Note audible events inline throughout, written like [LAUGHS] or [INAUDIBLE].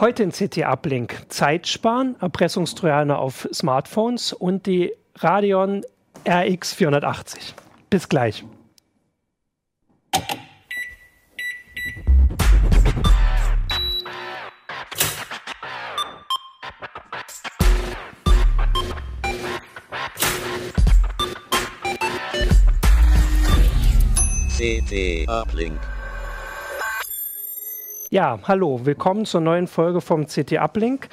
Heute in CT Uplink Zeit sparen, Erpressungstrojaner auf Smartphones und die Radeon RX 480. Bis gleich. CT Uplink. Ja, hallo, willkommen zur neuen Folge vom CT Uplink.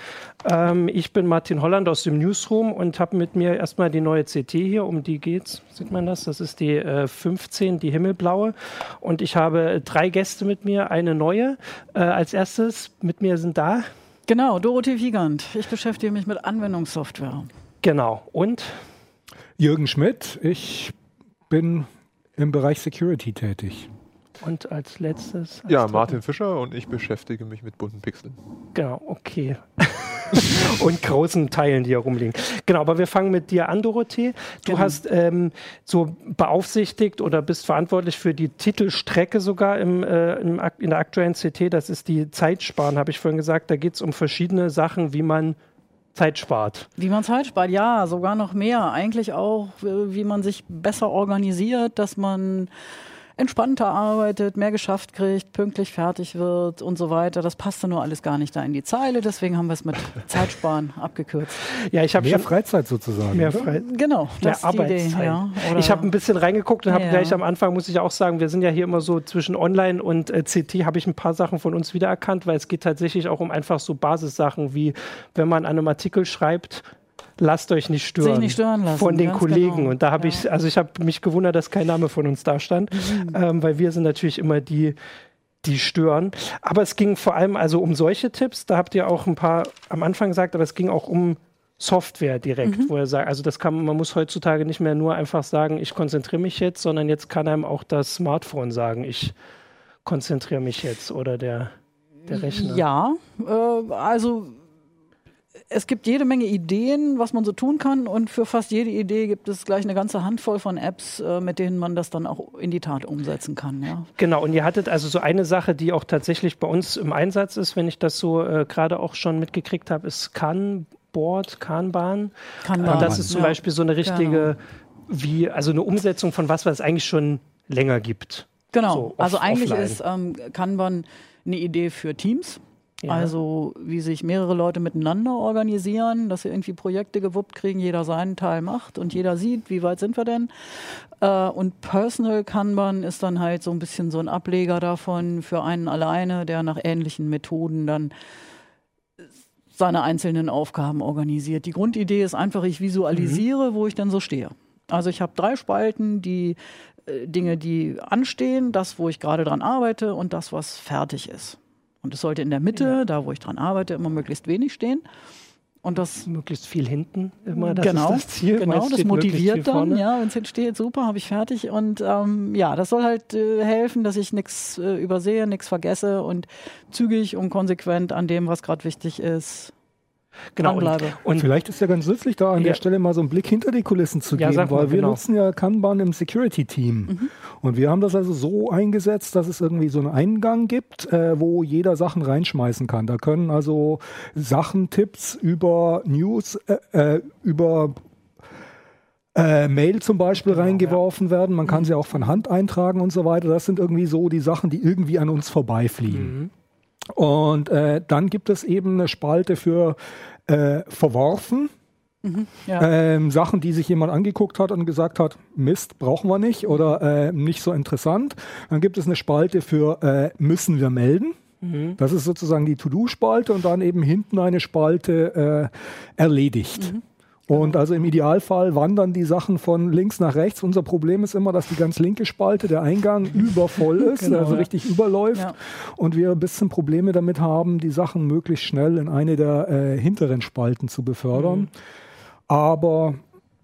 Ähm, ich bin Martin Holland aus dem Newsroom und habe mit mir erstmal die neue CT hier, um die geht's, sieht man das? Das ist die äh, 15, die himmelblaue. Und ich habe drei Gäste mit mir, eine neue. Äh, als erstes mit mir sind da. Genau, Dorothee Wiegand. Ich beschäftige mich mit Anwendungssoftware. Genau. Und Jürgen Schmidt, ich bin im Bereich Security tätig. Und als letztes. Als Ja, dritter- Martin Fischer und ich beschäftige mich mit bunten Pixeln. Genau, okay. [LAUGHS] und großen Teilen, die hier rumliegen. Genau, aber wir fangen mit dir an, Dorothee. Du Genau. hast ähm, so beaufsichtigt oder bist verantwortlich für die Titelstrecke sogar im, äh, im, in der aktuellen CT. Das ist die Zeitsparen, habe ich vorhin gesagt. Da geht es um verschiedene Sachen, wie man Zeit spart. Wie man Zeit spart, ja, sogar noch mehr. Eigentlich auch, äh, wie man sich besser organisiert, dass man entspannter arbeitet, mehr geschafft kriegt, pünktlich fertig wird und so weiter. Das passte nur alles gar nicht da in die Zeile, deswegen haben wir es mit [LAUGHS] Zeitsparen abgekürzt. Ja, ich habe Mehr schon Freizeit sozusagen. mehr oder? frei. Genau, Mehr das ist die Idee. Ja. Ich habe ein bisschen reingeguckt und habe Ja. gleich am Anfang, muss ich auch sagen, wir sind ja hier immer so zwischen Online und äh, CT, habe ich ein paar Sachen von uns wiedererkannt, weil es geht tatsächlich auch um einfach so Basissachen wie, wenn man an einem Artikel schreibt, lasst euch nicht stören. Sich nicht stören lassen, Von den Kollegen. genau. Und da habe Ja. Mhm. ich, also ich habe mich gewundert, dass kein Name von uns da stand, ähm, weil wir sind natürlich immer die, die stören. Aber es ging vor allem also um solche Tipps. Da habt ihr auch ein paar am Anfang gesagt, aber es ging auch um Software direkt, Mhm. wo er sagt, also das kann man muss heutzutage nicht mehr nur einfach sagen, ich konzentriere mich jetzt, sondern jetzt kann einem auch das Smartphone sagen, ich konzentriere mich jetzt oder der, der Rechner. Ja, äh, also es gibt jede Menge Ideen, was man so tun kann und für fast jede Idee gibt es gleich eine ganze Handvoll von Apps, äh, mit denen man das dann auch in die Tat umsetzen kann. Ja. Genau, und ihr hattet also so eine Sache, die auch tatsächlich bei uns im Einsatz ist, wenn ich das so äh, gerade auch schon mitgekriegt habe, ist Kanboard, Kanban. Kanban, Und das ist zum ja. Beispiel so eine richtige, wie, also eine Umsetzung von was, was es eigentlich schon länger gibt. Genau, So, off- also eigentlich offline. ist ähm, Kanban eine Idee für Teams. Ja. Also wie sich mehrere Leute miteinander organisieren, dass sie irgendwie Projekte gewuppt kriegen, jeder seinen Teil macht und jeder sieht, wie weit sind wir denn. Äh, und Personal Kanban ist dann halt so ein bisschen so ein Ableger davon für einen alleine, der nach ähnlichen Methoden dann seine einzelnen Aufgaben organisiert. Die Grundidee ist einfach, ich visualisiere, wo ich dann so stehe. Also ich habe drei Spalten, die äh, Dinge, die anstehen, das, wo ich gerade dran arbeite und das, was fertig ist. Und es sollte in der Mitte, da wo ich dran arbeite, immer möglichst wenig stehen. Und das Möglichst viel hinten immer, das genau, ist das Ziel. genau, das motiviert dann, ja, wenn es entsteht, super, habe ich fertig. Und ähm, ja, das soll halt äh, helfen, dass ich nichts äh, übersehe, nichts vergesse und zügig und konsequent an dem, was gerade wichtig ist, Genau, und, und Vielleicht ist ja ganz nützlich, da an Ja. der Stelle mal so einen Blick hinter die Kulissen zu Ja, geben, weil wir genau. nutzen ja Kanban im Security-Team. Und wir haben das also so eingesetzt, dass es irgendwie so einen Eingang gibt, äh, wo jeder Sachen reinschmeißen kann. Da können also Sachen, Tipps über News, äh, äh, über äh, Mail zum Beispiel reingeworfen werden. Man kann sie auch von Hand eintragen und so weiter. Das sind irgendwie so die Sachen, die irgendwie an uns vorbeifliegen. Und äh, dann gibt es eben eine Spalte für äh, verworfen. Ja. Ähm, Sachen, die sich jemand angeguckt hat und gesagt hat, Mist, brauchen wir nicht oder äh, nicht so interessant. Dann gibt es eine Spalte für äh, müssen wir melden. Das ist sozusagen die To-Do-Spalte und dann eben hinten eine Spalte äh, erledigt. Und also im Idealfall wandern die Sachen von links nach rechts. Unser Problem ist immer, dass die ganz linke Spalte, der Eingang, [LAUGHS] übervoll ist, Genau, also ja. richtig überläuft. Ja. Und wir ein bisschen Probleme damit haben, die Sachen möglichst schnell in eine der äh, hinteren Spalten zu befördern. Aber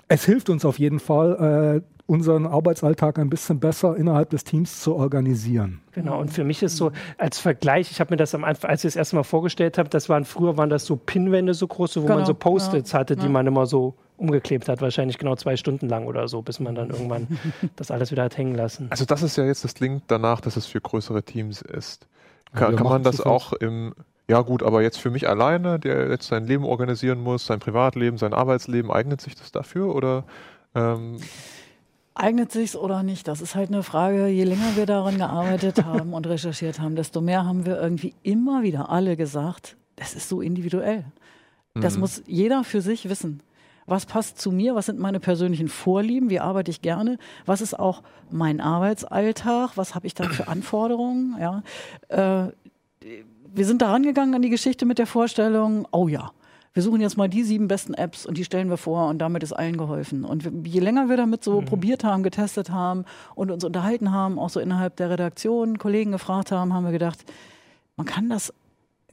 es hilft uns auf jeden Fall, äh, unseren Arbeitsalltag ein bisschen besser innerhalb des Teams zu organisieren. Genau, und für mich ist so als Vergleich, ich habe mir das am Anfang, als ich es erst mal vorgestellt habe, das waren früher waren das so Pinwände so große, wo man Genau, so Post-its ja, hatte, die ja. man immer so umgeklebt hat, wahrscheinlich genau zwei Stunden lang oder so, bis man dann irgendwann [LAUGHS] das alles wieder hat hängen lassen. Also das ist ja jetzt, das klingt danach, dass es für größere Teams ist. Ja, Kann, wir kann man das auch im, ja gut, aber jetzt für mich alleine, der jetzt sein Leben organisieren muss, sein Privatleben, sein Arbeitsleben, eignet sich das dafür oder ähm Eignet sich's oder nicht? Das ist halt eine Frage. Je länger wir daran gearbeitet [LAUGHS] haben und recherchiert haben, desto mehr haben wir irgendwie immer wieder alle gesagt, das ist so individuell. Das Mhm. muss jeder für sich wissen. Was passt zu mir? Was sind meine persönlichen Vorlieben? Wie arbeite ich gerne? Was ist auch mein Arbeitsalltag? Was habe ich da für [CLEARS THROAT] Anforderungen? Ja. Äh, wir sind da rangegangen an die Geschichte mit der Vorstellung, oh ja, wir suchen jetzt mal die sieben besten Apps und die stellen wir vor und damit ist allen geholfen. Und je länger wir damit so probiert haben, getestet haben und uns unterhalten haben, auch so innerhalb der Redaktion Kollegen gefragt haben, haben wir gedacht, man kann das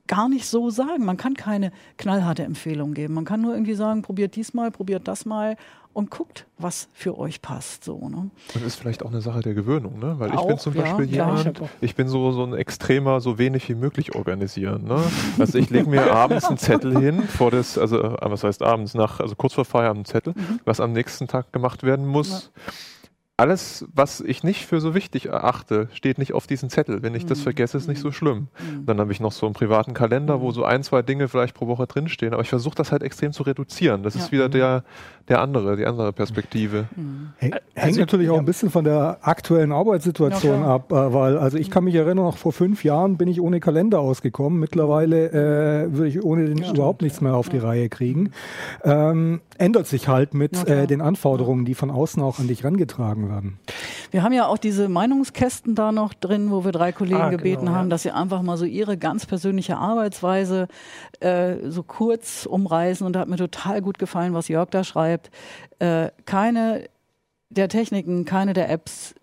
gar nicht so sagen. Man kann keine knallharte Empfehlung geben. Man kann nur irgendwie sagen, probiert dies mal, probiert das mal und guckt, was für euch passt. So, ne? Das ist vielleicht auch eine Sache der Gewöhnung, ne? Weil ich Auch, bin zum ja, Beispiel. Ich jemand, hab auch- ich bin so, so ein extremer, so wenig wie möglich organisieren. Ne? Also ich lege mir abends einen Zettel hin, vor das, also äh, was heißt abends, nach, also kurz vor Feierabend einen Zettel, Mhm. was am nächsten Tag gemacht werden muss. Alles, was ich nicht für so wichtig erachte, steht nicht auf diesem Zettel. Wenn ich das Mhm. vergesse, ist nicht so schlimm. Mhm. Dann habe ich noch so einen privaten Kalender, wo so ein, zwei Dinge vielleicht pro Woche drinstehen. Aber ich versuche das halt extrem zu reduzieren. Das Ja. ist wieder der, der andere, die andere Perspektive. Mhm. Häng- Also, Hängt natürlich auch ja. ein bisschen von der aktuellen Arbeitssituation Ja, ab, äh, weil also ich kann mich erinnern, noch vor fünf Jahren bin ich ohne Kalender ausgekommen. Mittlerweile äh, würde ich ohne den überhaupt nichts mehr auf die Reihe kriegen. Ähm, ändert sich halt mit äh, den Anforderungen, die von außen auch an dich rangetragen werden. Wir haben ja auch diese Meinungskästen da noch drin, wo wir drei Kollegen Ah, gebeten genau, haben, ja. dass sie einfach mal so ihre ganz persönliche Arbeitsweise äh, so kurz umreißen. Und da hat mir total gut gefallen, was Jörg da schreibt. Äh, keine der Techniken, keine der Apps,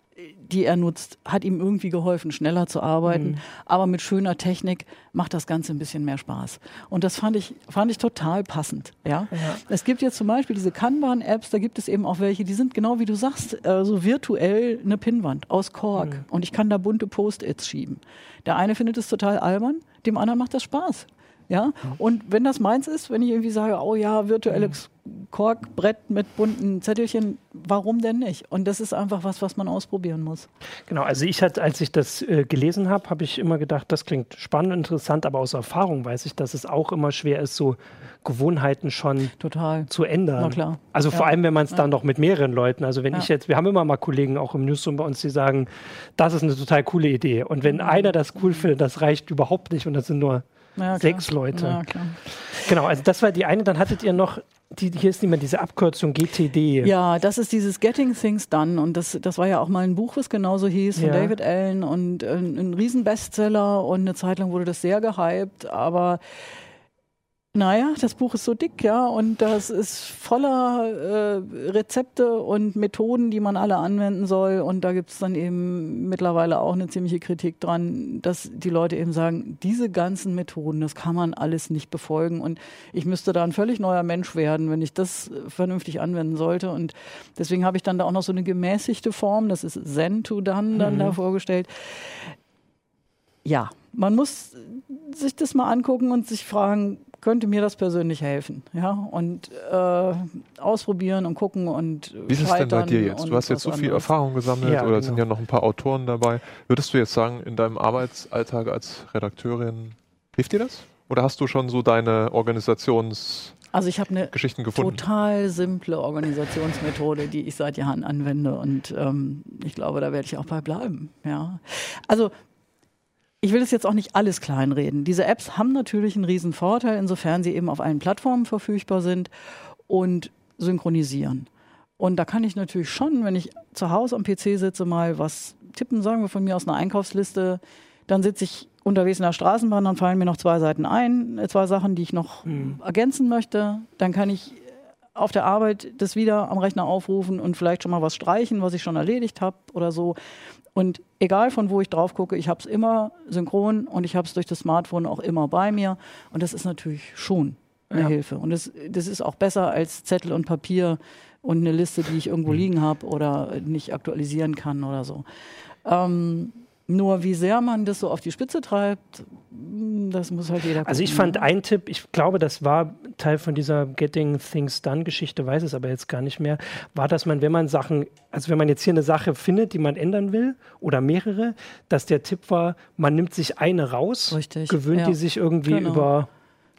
die er nutzt, hat ihm irgendwie geholfen, schneller zu arbeiten. Aber mit schöner Technik macht das Ganze ein bisschen mehr Spaß. Und das fand ich, fand ich total passend. Ja? Es gibt jetzt zum Beispiel diese Kanban-Apps, da gibt es eben auch welche, die sind genau wie du sagst, äh, so virtuell eine Pinnwand aus Kork. Und ich kann da bunte Post-its schieben. Der eine findet es total albern, dem anderen macht das Spaß. Ja, und wenn das meins ist, wenn ich irgendwie sage, oh ja, virtuelles Korkbrett mit bunten Zettelchen, warum denn nicht? Und das ist einfach was, was man ausprobieren muss. Genau, also ich hatte, als ich das äh, gelesen habe, habe ich immer gedacht, das klingt spannend, interessant, aber aus Erfahrung weiß ich, dass es auch immer schwer ist, so Gewohnheiten schon Total. zu ändern. Na klar. Also Ja. vor allem, wenn man es dann noch mit mehreren Leuten, also wenn Ja. ich jetzt, wir haben immer mal Kollegen auch im Newsroom bei uns, die sagen, das ist eine total coole Idee. Und Mhm. wenn einer das cool findet, das reicht überhaupt nicht und das sind nur Ja, sechs Leute. Ja. Genau, also das war die eine, dann hattet ihr noch, die, hier ist mehr diese Abkürzung GTD. Ja, das ist dieses Getting Things Done und das, das war ja auch mal ein Buch, was genauso hieß, von Ja. David Allen und äh, ein Riesenbestseller und eine Zeit lang wurde das sehr gehypt, aber naja, das Buch ist so dick, ja, und das ist voller äh, Rezepte und Methoden, die man alle anwenden soll. Und da gibt es dann eben mittlerweile auch eine ziemliche Kritik dran, dass die Leute eben sagen, diese ganzen Methoden, das kann man alles nicht befolgen. Und ich müsste da ein völlig neuer Mensch werden, wenn ich das vernünftig anwenden sollte. Und deswegen habe ich dann da auch noch so eine gemäßigte Form, das ist Zen to Done dann Mhm. da vorgestellt. Ja, man muss sich das mal angucken und sich fragen, könnte mir das persönlich helfen? Ja, und äh, ausprobieren und gucken und Wie ist es denn bei dir jetzt? Du hast jetzt so viel anderes. Erfahrung gesammelt Ja, oder genau. sind ja noch ein paar Autoren dabei. Würdest du jetzt sagen, in deinem Arbeitsalltag als Redakteurin hilft dir das? Oder hast du schon so deine Organisationsgeschichten Also ich habe eine total simple Organisationsmethode, die ich seit Jahren anwende und ähm, ich glaube, da werde ich auch bei bleiben. Ja, also ich will es jetzt auch nicht alles kleinreden. Diese Apps haben natürlich einen riesen Vorteil, insofern sie eben auf allen Plattformen verfügbar sind und synchronisieren. Und da kann ich natürlich schon, wenn ich zu Hause am PC sitze, mal was tippen, sagen wir von mir aus einer Einkaufsliste, dann sitze ich unterwegs in der Straßenbahn, dann fallen mir noch zwei Seiten ein, äh, zwei Sachen, die ich noch ergänzen möchte. Dann kann ich auf der Arbeit das wieder am Rechner aufrufen und vielleicht schon mal was streichen, was ich schon erledigt habe oder so. Und egal von wo ich drauf gucke, ich habe es immer synchron und ich habe es durch das Smartphone auch immer bei mir. Und das ist natürlich schon eine Ja. Hilfe. Und das, das ist auch besser als Zettel und Papier und eine Liste, die ich irgendwo liegen habe oder nicht aktualisieren kann oder so. Ähm, Nur wie sehr man das so auf die Spitze treibt, hm, das muss halt jeder gucken. Also ich fand ne? ein Tipp, ich glaube, das war Teil von dieser Getting Things Done Geschichte, weiß es aber jetzt gar nicht mehr, war, dass man, wenn man Sachen, also wenn man jetzt hier eine Sache findet, die man ändern will oder mehrere, dass der Tipp war, man nimmt sich eine raus, Richtig, gewöhnt ja. die sich irgendwie Genau. über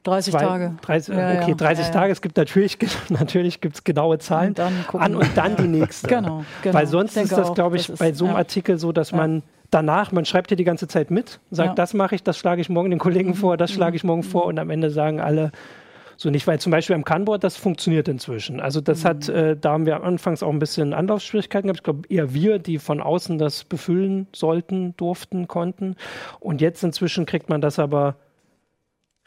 30 zwei, Tage. 30, Ja, okay, ja. 30 Ja, ja. Tage. Es gibt natürlich, [LAUGHS] natürlich gibt's genaue Zahlen Und an und dann die nächste. Genau, genau. Weil sonst ist das, glaube ich, das bei so einem. Artikel so, dass man danach, man schreibt hier die ganze Zeit mit, sagt, Ja. Mhm. das mache ich, das schlage ich morgen den Kollegen vor, das schlage ich morgen vor und am Ende sagen alle, so nicht, weil zum Beispiel am Kanboard, das funktioniert inzwischen. Also das hat, Mhm. äh, da haben wir anfangs auch ein bisschen Anlaufschwierigkeiten gehabt. Ich glaube eher wir, die von außen das befüllen sollten, durften, konnten. Und jetzt inzwischen kriegt man das aber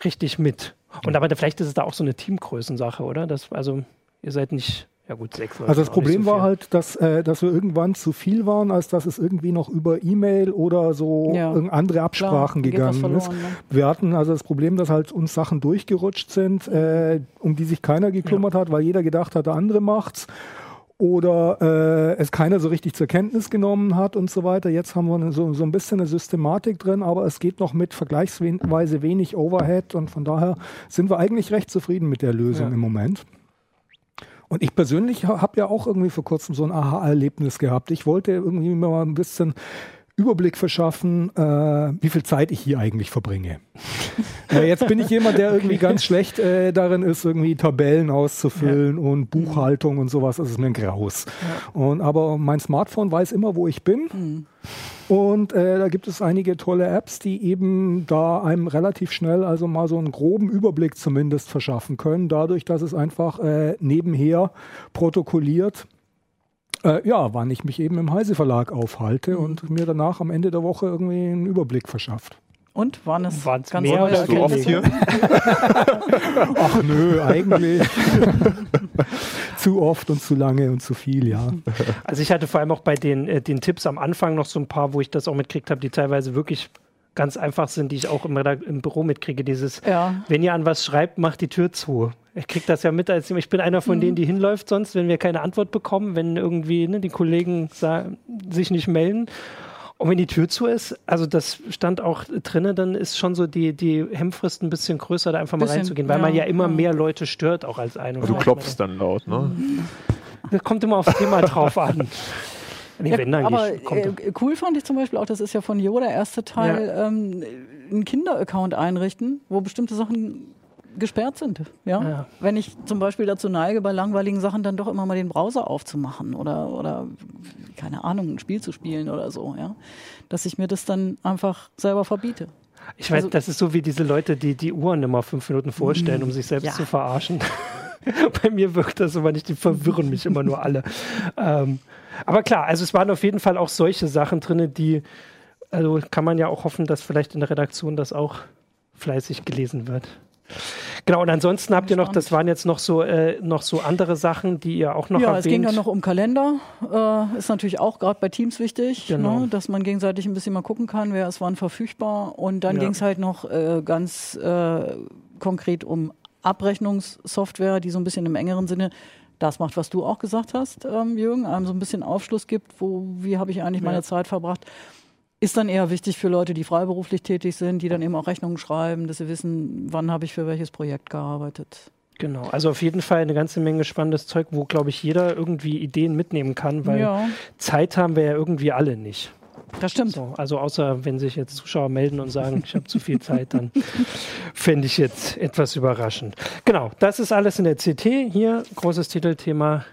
richtig mit. Und aber vielleicht ist es da auch so eine Teamgrößensache, oder? Das, also ihr seid nicht, ja gut, sechs Leute. Also das Problem so war halt, dass, äh, dass wir irgendwann zu viel waren, als dass es irgendwie noch über E-Mail oder so Ja. andere Absprachen Klar, gegangen ist. verloren, ne? Wir hatten also das Problem, dass halt uns Sachen durchgerutscht sind, äh, um die sich keiner gekümmert hat, weil jeder gedacht hat, der andere macht's. Oder äh, es keiner so richtig zur Kenntnis genommen hat und so weiter. Jetzt haben wir so, so ein bisschen eine Systematik drin, aber es geht noch mit vergleichsweise wenig Overhead und von daher sind wir eigentlich recht zufrieden mit der Lösung Ja. im Moment. Und ich persönlich habe ja auch irgendwie vor kurzem so ein Aha-Erlebnis gehabt. Ich wollte irgendwie mal ein bisschen Überblick verschaffen, äh, wie viel Zeit ich hier eigentlich verbringe. [LAUGHS] äh, jetzt bin ich jemand, der irgendwie ganz schlecht äh, darin ist, irgendwie Tabellen auszufüllen und Buchhaltung und sowas. Das ist mir ein Graus. Und, aber mein Smartphone weiß immer, wo ich bin. Und äh, da gibt es einige tolle Apps, die eben da einem relativ schnell also mal so einen groben Überblick zumindest verschaffen können, dadurch, dass es einfach äh, nebenher protokolliert, äh, ja, wann ich mich eben im Heise Verlag aufhalte und mir danach am Ende der Woche irgendwie einen Überblick verschafft. Und waren es Waren's ganz mehr neue oder So oft hier. Ach nö, eigentlich [LAUGHS] zu oft und zu lange und zu viel, ja. Also ich hatte vor allem auch bei den, äh, den Tipps am Anfang noch so ein paar, wo ich das auch mitkriegt habe, die teilweise wirklich ganz einfach sind, die ich auch im, Redak- im Büro mitkriege. Dieses, Ja. wenn ihr an was schreibt, macht die Tür zu. Ich kriege das ja mit, als ich bin einer von denen, die hinläuft sonst, wenn wir keine Antwort bekommen, wenn irgendwie ne, die Kollegen sich nicht melden. Und wenn die Tür zu ist, also das stand auch drinne, dann ist schon so die, die Hemmfrist ein bisschen größer, da einfach mal Bisschen, reinzugehen, weil man ja, ja immer ja. mehr Leute stört, auch als ein. Du klopfst dann laut, ne? Das kommt immer aufs Thema drauf an. [LAUGHS] Nee, Ja, wenn dann aber äh, cool fand ich zum Beispiel auch, das ist ja von Jo der erste Teil, ähm, einen Kinder-Account einrichten, wo bestimmte Sachen gesperrt sind. Ja? Ja. Wenn ich zum Beispiel dazu neige, bei langweiligen Sachen dann doch immer mal den Browser aufzumachen oder, oder keine Ahnung, ein Spiel zu spielen oder so, ja. Dass ich mir das dann einfach selber verbiete. Ich weiß, Also- das ist so wie diese Leute, die die Uhren immer fünf Minuten vorstellen, um sich selbst Ja. zu verarschen. [LAUGHS] Bei mir wirkt das aber nicht, die verwirren mich immer nur alle. Ähm, aber klar, also es waren auf jeden Fall auch solche Sachen drin, die, also kann man ja auch hoffen, dass vielleicht in der Redaktion das auch fleißig gelesen wird. Genau, und ansonsten habt ihr noch, das waren jetzt noch so, äh, noch so andere Sachen, die ihr auch noch ja, erwähnt. es ging dann noch um Kalender. Äh, ist natürlich auch gerade bei Teams wichtig, Genau. ne, dass man gegenseitig ein bisschen mal gucken kann, wer ist wann verfügbar. Und dann Ja. ging es halt noch äh, ganz äh, konkret um Abrechnungssoftware, die so ein bisschen im engeren Sinne das macht, was du auch gesagt hast, ähm, Jürgen, einem so ein bisschen Aufschluss gibt, wo, wie habe ich eigentlich meine Ja. Zeit verbracht. Ist dann eher wichtig für Leute, die freiberuflich tätig sind, die dann eben auch Rechnungen schreiben, dass sie wissen, wann habe ich für welches Projekt gearbeitet. Genau, also auf jeden Fall eine ganze Menge spannendes Zeug, wo, glaube ich, jeder irgendwie Ideen mitnehmen kann, weil ja, Zeit haben wir ja irgendwie alle nicht. das stimmt. So, also außer wenn sich jetzt Zuschauer melden und sagen, ich habe zu viel Zeit, dann [LAUGHS] fände ich jetzt etwas überraschend. Genau, das ist alles in der CT. Hier großes Titelthema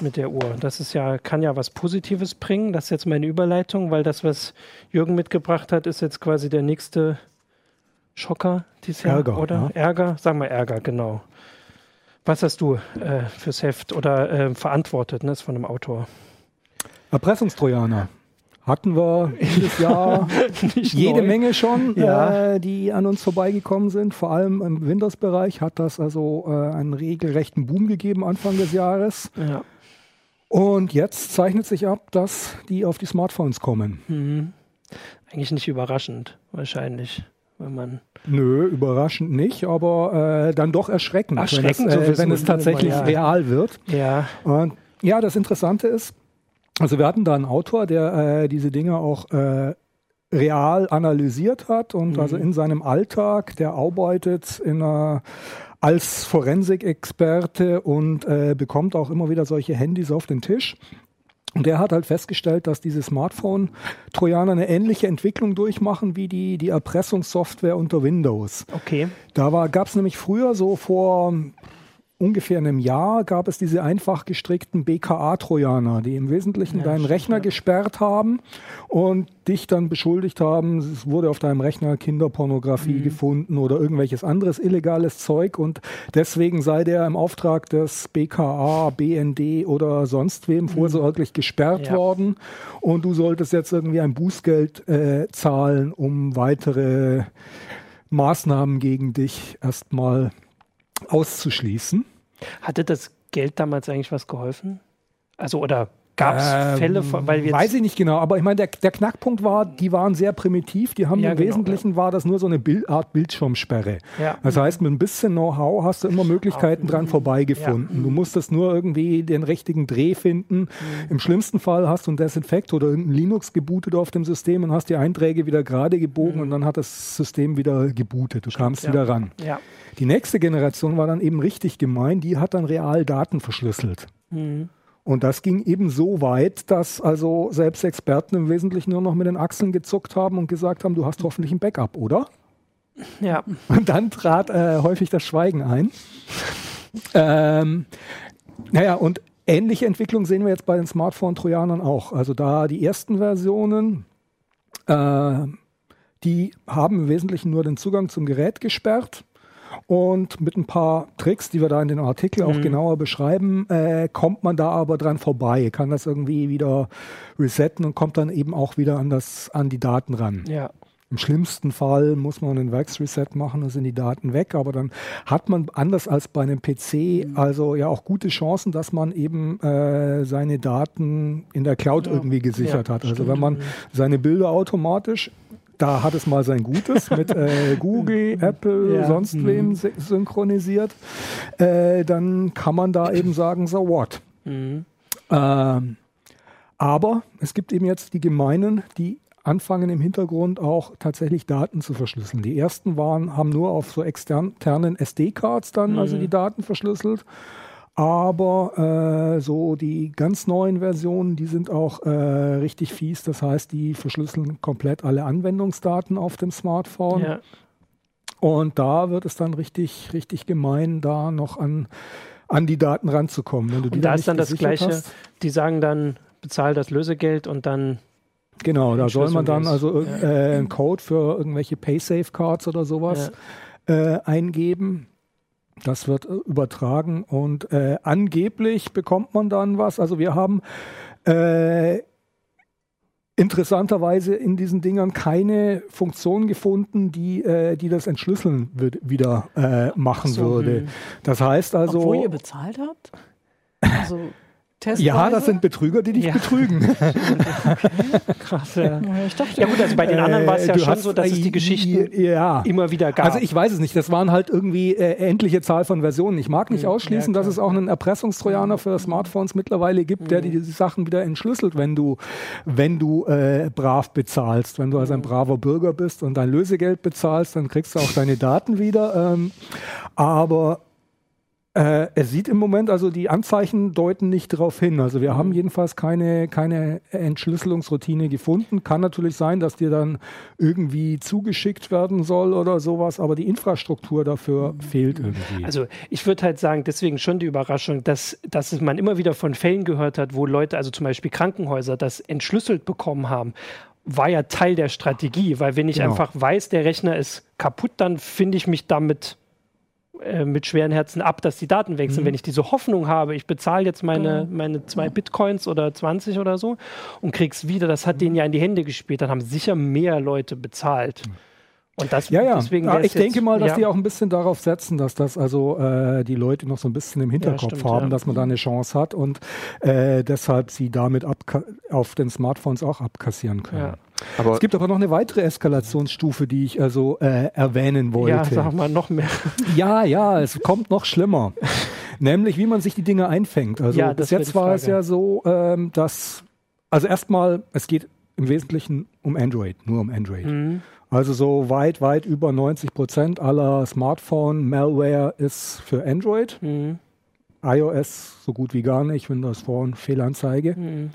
mit der Uhr. Das ist ja, kann ja was Positives bringen. Das ist jetzt meine Überleitung, weil das, was Jürgen mitgebracht hat, ist jetzt quasi der nächste Schocker dieses Jahr, Ärger, oder? ja. Ärger, sagen wir Ärger, genau. Was hast du äh, fürs Heft oder äh, verantwortet, ne? Ist von einem Autor. Erpressungstrojaner. Hatten wir dieses Jahr [LAUGHS] jede neu. Menge schon, Ja. äh, die an uns vorbeigekommen sind. Vor allem im Windows-Bereich hat das also äh, einen regelrechten Boom gegeben Anfang des Jahres. Ja. Und jetzt zeichnet sich ab, dass die auf die Smartphones kommen. Mhm. Eigentlich nicht überraschend, wahrscheinlich, wenn man. Nö, überraschend nicht, aber äh, dann doch erschreckend, Erschreckend, wenn es, äh, wenn es tatsächlich ja. real wird. Ja, Und ja, das Interessante ist, also wir hatten da einen Autor, der äh, diese Dinge auch äh, real analysiert hat und Mhm. also in seinem Alltag, der arbeitet in einer als Forensikexperte und äh, bekommt auch immer wieder solche Handys auf den Tisch. Und der hat halt festgestellt, dass diese Smartphone-Trojaner eine ähnliche Entwicklung durchmachen wie die, die Erpressungssoftware unter Windows. Okay. Da gab es nämlich früher so vor ungefähr einem Jahr gab es diese einfach gestrickten BKA-Trojaner, die im Wesentlichen Ja, deinen Rechner ja. gesperrt haben und dich dann beschuldigt haben, es wurde auf deinem Rechner Kinderpornografie Mhm. gefunden oder irgendwelches anderes illegales Zeug und deswegen sei der im Auftrag des BKA, BND oder sonst wem vorsorglich gesperrt Mhm. Ja. worden und du solltest jetzt irgendwie ein Bußgeld äh, zahlen, um weitere Maßnahmen gegen dich erstmal auszuschließen. Hatte das Geld damals eigentlich was geholfen? Also, oder gab es Ähm, Fälle, von, weil wir Weiß ich nicht genau, aber ich meine, der, der Knackpunkt war, die waren sehr primitiv. Die haben Ja, im genau, Wesentlichen war das nur so eine Bild, Art Bildschirmsperre. Ja. Das heißt, mit ein bisschen Know-how hast du immer Möglichkeiten dran mhm. vorbeigefunden. Ja. Du musstest nur irgendwie den richtigen Dreh finden. Mhm. Im schlimmsten Fall hast du ein Desinfekt oder ein Linux gebootet auf dem System und hast die Einträge wieder gerade gebogen und dann hat das System wieder gebootet. Du kamst Mhm. ja. wieder ran. ja. Die nächste Generation war dann eben richtig gemein, die hat dann real Daten verschlüsselt. Mhm. Und das ging eben so weit, dass also selbst Experten im Wesentlichen nur noch mit den Achseln gezuckt haben und gesagt haben, du hast hoffentlich ein Backup, oder? ja. Und dann trat äh, häufig das Schweigen ein. [LAUGHS] ähm, naja, und ähnliche Entwicklung sehen wir jetzt bei den Smartphone-Trojanern auch. Also da die ersten Versionen, äh, die haben im Wesentlichen nur den Zugang zum Gerät gesperrt. Und mit ein paar Tricks, die wir da in den Artikel auch Mhm. genauer beschreiben, äh, kommt man da aber dran vorbei, kann das irgendwie wieder resetten und kommt dann eben auch wieder an, das, an die Daten ran. Ja. Im schlimmsten Fall muss man einen Werksreset machen, dann sind die Daten weg, aber dann hat man anders als bei einem PC also ja auch gute Chancen, dass man eben äh, seine Daten in der Cloud Ja. irgendwie gesichert Ja, hat. Also stimmt. wenn man seine Bilder automatisch da hat es mal sein Gutes mit äh, [LAUGHS] Google, Apple, Ja. sonst Mhm. wem sy- synchronisiert. Äh, dann kann man da eben sagen, so what. Mhm. Ähm, aber es gibt eben jetzt die Gemeinen, die anfangen im Hintergrund auch tatsächlich Daten zu verschlüsseln. Die ersten waren, haben nur auf so externen SD-Cards dann also Mhm. die Daten verschlüsselt. Aber äh, so die ganz neuen Versionen, die sind auch äh, richtig fies. Das heißt, die verschlüsseln komplett alle Anwendungsdaten auf dem Smartphone. Ja. Und da wird es dann richtig, richtig gemein, da noch an, an die Daten ranzukommen. Wenn du die Und da dann ist dann das Gleiche. hast. Die sagen dann, bezahl das Lösegeld und dann Genau, da soll man dann also äh, einen Code für irgendwelche Paysafe-Cards oder sowas äh, eingeben. Das wird äh, übertragen und äh, angeblich bekommt man dann was. Also wir haben äh, interessanterweise in diesen Dingern keine Funktion gefunden, die, äh, die das Entschlüsseln würd, wieder äh, machen So, würde. hm. Das heißt also. Obwohl ihr bezahlt habt? Also testweise? ja, das sind Betrüger, die dich Ja. betrügen. [LAUGHS] krass. Ja. Ja, Ich dachte, ja gut, also bei den anderen war es Äh, ja schon hast- so, dass es die Geschichten Ja. immer wieder gab. Also ich weiß es nicht. Das waren halt irgendwie äh, endliche Zahl von Versionen. Ich mag nicht Hm, ausschließen, ja, dass es auch einen Erpressungstrojaner für Smartphones mittlerweile gibt, der die Sachen wieder entschlüsselt, wenn du, wenn du äh, brav bezahlst. Wenn du also ein braver Bürger bist und dein Lösegeld bezahlst, dann kriegst du auch deine Daten wieder. Ähm, aber äh, es sieht im Moment, also die Anzeichen deuten nicht darauf hin. Also wir haben jedenfalls keine, keine Entschlüsselungsroutine gefunden. Kann natürlich sein, dass dir dann irgendwie zugeschickt werden soll oder sowas, aber die Infrastruktur dafür fehlt irgendwie. Also ich würde halt sagen, deswegen schon die Überraschung, dass, dass man immer wieder von Fällen gehört hat, wo Leute, also zum Beispiel Krankenhäuser, das entschlüsselt bekommen haben, war ja Teil der Strategie, weil wenn ich Genau. einfach weiß, der Rechner ist kaputt, dann finde ich mich damit äh, mit schweren Herzen ab, dass die Daten sind. Mhm. Wenn ich diese Hoffnung habe, ich bezahle jetzt meine, meine zwei Bitcoins oder 20 oder so und krieg's wieder, das hat denen ja in die Hände gespielt, dann haben sicher mehr Leute bezahlt. Und das ja, ja. deswegen ja wär's ich denke jetzt- mal, dass ja. die auch ein bisschen darauf setzen, dass das also äh, die Leute noch so ein bisschen im Hinterkopf stimmt, haben, dass man da eine Chance hat und äh, deshalb sie damit auf den Smartphones auch abkassieren können. Aber Es gibt aber noch eine weitere Eskalationsstufe, die ich also äh, erwähnen wollte. Ja, sag mal noch mehr. Ja, ja, es kommt noch schlimmer. Nämlich, wie man sich die Dinge einfängt. Also Ja, bis jetzt war es ja so, ähm, dass, also erstmal, es geht im Wesentlichen um Android, nur um Android. Mhm. Also so weit, weit über 90 Prozent aller Smartphone-Malware ist für Android. Mhm. iOS so gut wie gar nicht, Windows Phone Fehlanzeige. Mhm.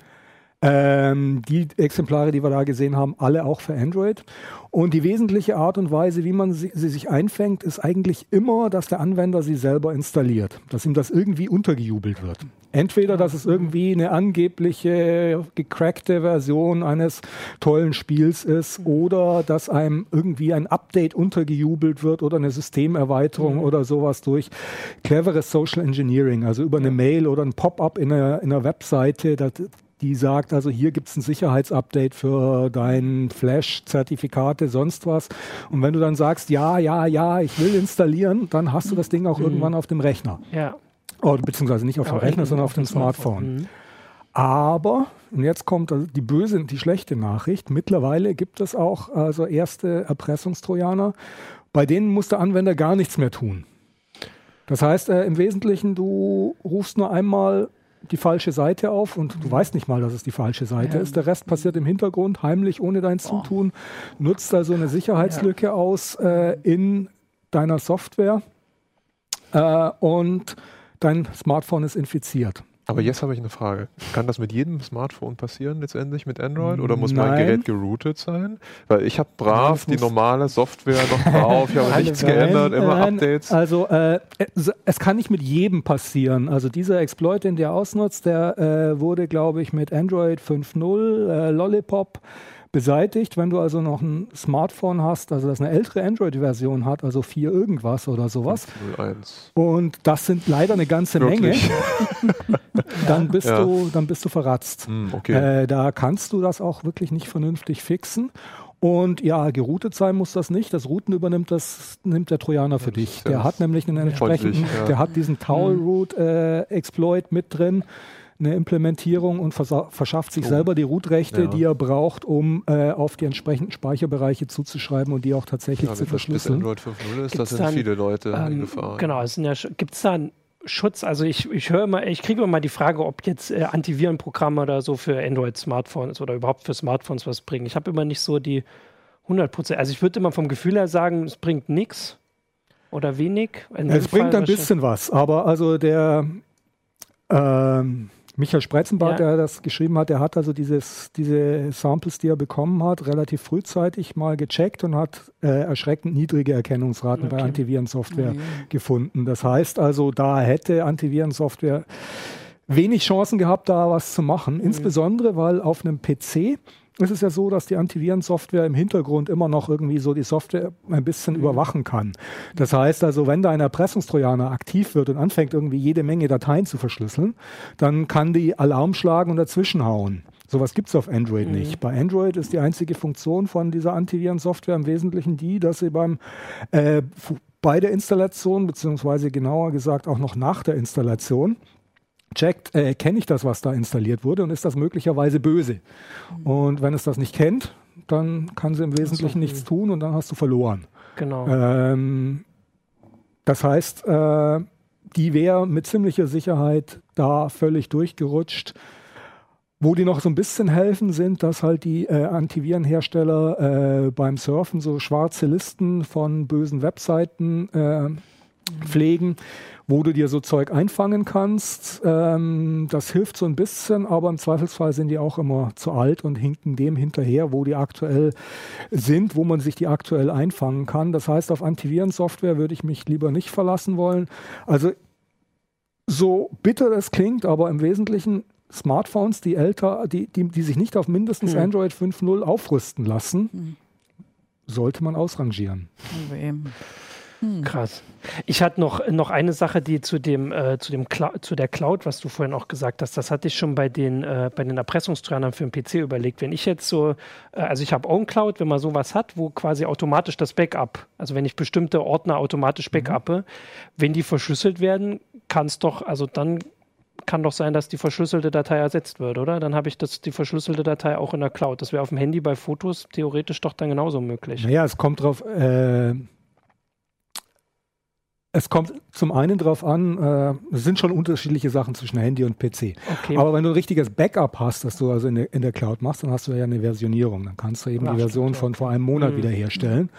Ähm, die Exemplare, die wir da gesehen haben, alle auch für Android. Und die wesentliche Art und Weise, wie man sie, sie, sich einfängt, ist eigentlich immer, dass der Anwender sie selber installiert, dass ihm das irgendwie untergejubelt wird. Entweder, dass es irgendwie eine angebliche gecrackte Version eines tollen Spiels ist oder dass einem irgendwie ein Update untergejubelt wird oder eine Systemerweiterung mhm. oder sowas durch cleveres Social Engineering, also über eine Mail oder ein Pop-up in einer, in einer Webseite. Das, die sagt, also hier gibt es ein Sicherheitsupdate für dein Flash-Zertifikate, sonst was. Und wenn du dann sagst, ja, ja, ja, ich will installieren, dann hast du das Ding auch mhm. irgendwann auf dem Rechner. Ja. Oder, beziehungsweise nicht auf dem Rechner, sondern auf dem Smartphone. Smartphone. Mhm. Aber, und jetzt kommt also die böse, die schlechte Nachricht, mittlerweile gibt es auch also erste Erpressungstrojaner, bei denen muss der Anwender gar nichts mehr tun. Das heißt, äh, im Wesentlichen, du rufst nur einmal die falsche Seite auf und du weißt nicht mal, dass es die falsche Seite ja. ist. Der Rest passiert im Hintergrund, heimlich, ohne dein Zutun. Nutzt also eine Sicherheitslücke ja. aus äh, in deiner Software äh, und dein Smartphone ist infiziert. Aber jetzt habe ich eine Frage. Kann das mit jedem Smartphone passieren letztendlich mit Android oder muss Nein. mein Gerät geroutet sein? Weil ich habe brav Nein, die normale Software noch drauf, ich habe nichts Nein, geändert, immer Updates. Also äh, es kann nicht mit jedem passieren. Also dieser Exploit, den der ausnutzt, der äh, wurde, glaube ich, mit Android 5.0 äh, Lollipop beseitigt. Wenn du also noch ein Smartphone hast, also das eine ältere Android-Version hat, also 4 irgendwas oder sowas. 01. Und das sind leider eine ganze Wirklich? Menge. [LAUGHS] dann, bist ja. du, dann bist du verratzt. Hm, okay. äh, da kannst du das auch wirklich nicht vernünftig fixen. Und ja, geroutet sein muss das nicht. Das Routen übernimmt das nimmt der Trojaner für dich. Der hat nämlich einen entsprechenden, ja. der hat diesen Towel Root äh, Exploit mit drin eine Implementierung und verschafft sich oh. selber die Root-Rechte, ja. die er braucht, um äh, auf die entsprechenden Speicherbereiche zuzuschreiben und die auch tatsächlich ja, zu verschlüsseln. Android 5.0 ist, das sind dann, viele Leute ähm, in Gefahr. Genau, ja, gibt es da einen Schutz? Also ich, ich höre immer, ich kriege immer mal die Frage, ob jetzt äh, Antivirenprogramme oder so für Android-Smartphones oder überhaupt für Smartphones was bringen. Ich habe immer nicht so die 100 Prozent. Also ich würde immer vom Gefühl her sagen, es bringt nichts oder wenig. es bringt ein bisschen was, aber also der ähm, Michael Spreizenbart, ja. der das geschrieben hat, der hat also dieses, diese Samples, die er bekommen hat, relativ frühzeitig mal gecheckt und hat äh, erschreckend niedrige Erkennungsraten okay. bei Antivirensoftware mhm. gefunden. Das heißt also, da hätte Antivirensoftware wenig Chancen gehabt, da was zu machen. Mhm. Insbesondere, weil auf einem PC es ist ja so, dass die Antivirensoftware im Hintergrund immer noch irgendwie so die Software ein bisschen mhm. überwachen kann. Das heißt also, wenn da ein Erpressungstrojaner aktiv wird und anfängt irgendwie jede Menge Dateien zu verschlüsseln, dann kann die Alarm schlagen und dazwischenhauen. Sowas gibt es auf Android mhm. nicht. Bei Android ist die einzige Funktion von dieser Antivirensoftware im Wesentlichen die, dass sie beim äh, bei der Installation, beziehungsweise genauer gesagt auch noch nach der Installation, checkt, äh, kenne ich das, was da installiert wurde und ist das möglicherweise böse. Und wenn es das nicht kennt, dann kann sie im Wesentlichen nichts tun und dann hast du verloren. Genau. Ähm, das heißt, äh, die wäre mit ziemlicher Sicherheit da völlig durchgerutscht. Wo die noch so ein bisschen helfen, sind, dass halt die äh, Antivirenhersteller äh, beim Surfen so schwarze Listen von bösen Webseiten äh, pflegen wo du dir so Zeug einfangen kannst. Ähm, das hilft so ein bisschen, aber im Zweifelsfall sind die auch immer zu alt und hinken dem hinterher, wo die aktuell sind, wo man sich die aktuell einfangen kann. Das heißt, auf Antivirensoftware würde ich mich lieber nicht verlassen wollen. Also so bitter das klingt, aber im Wesentlichen Smartphones, die älter, die, die, die sich nicht auf mindestens hm. Android 5.0 aufrüsten lassen, hm. sollte man ausrangieren. Also eben. Hm. Krass. Ich hatte noch, noch eine Sache, die zu dem, äh, zu dem zu der Cloud, was du vorhin auch gesagt hast, das hatte ich schon bei den, äh, bei den Erpressungstreuhandern für den PC überlegt. Wenn ich jetzt so, äh, also ich habe OwnCloud, wenn man sowas hat, wo quasi automatisch das Backup, also wenn ich bestimmte Ordner automatisch mhm. backuppe, mhm. wenn die verschlüsselt werden, kann es doch, also dann kann doch sein, dass die verschlüsselte Datei ersetzt wird, oder? Dann habe ich das, die verschlüsselte Datei auch in der Cloud. Das wäre auf dem Handy bei Fotos theoretisch doch dann genauso möglich. Naja, es kommt drauf, äh, Es kommt zum einen darauf an, äh, es sind schon unterschiedliche Sachen zwischen Handy und PC. Okay. Aber wenn du ein richtiges Backup hast, das du also in der, in der Cloud machst, dann hast du ja eine Versionierung. Dann kannst du eben Ach, die Version von vor einem Monat mhm. wiederherstellen.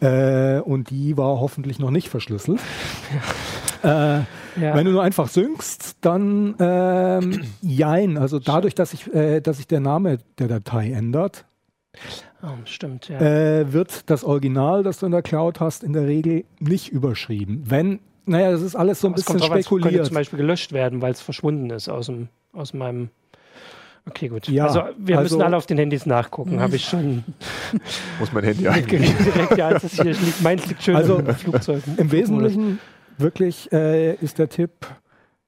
Mhm. Äh, und die war hoffentlich noch nicht verschlüsselt. Ja. [LAUGHS] Äh, ja. Wenn du nur einfach synkst, dann ähm, [CLEARS THROAT] jein. Also dadurch, dass sich äh, dass sich der Name der Datei ändert, Oh, stimmt, ja. äh, wird das Original, das du in der Cloud hast, in der Regel nicht überschrieben. Wenn, naja, das ist alles so ein Aber bisschen drauf, spekuliert. Es könnte zum Beispiel gelöscht werden, weil es verschwunden ist aus, dem, aus meinem Okay, gut. Ja, also wir also, müssen alle auf den Handys nachgucken, habe ich schon. [LAUGHS] Muss mein Handy [LAUGHS] eingeben. Direkt, ja, das hier liegt, meins liegt schön also, im Flugzeug. Im Wesentlichen wirklich äh, ist der Tipp,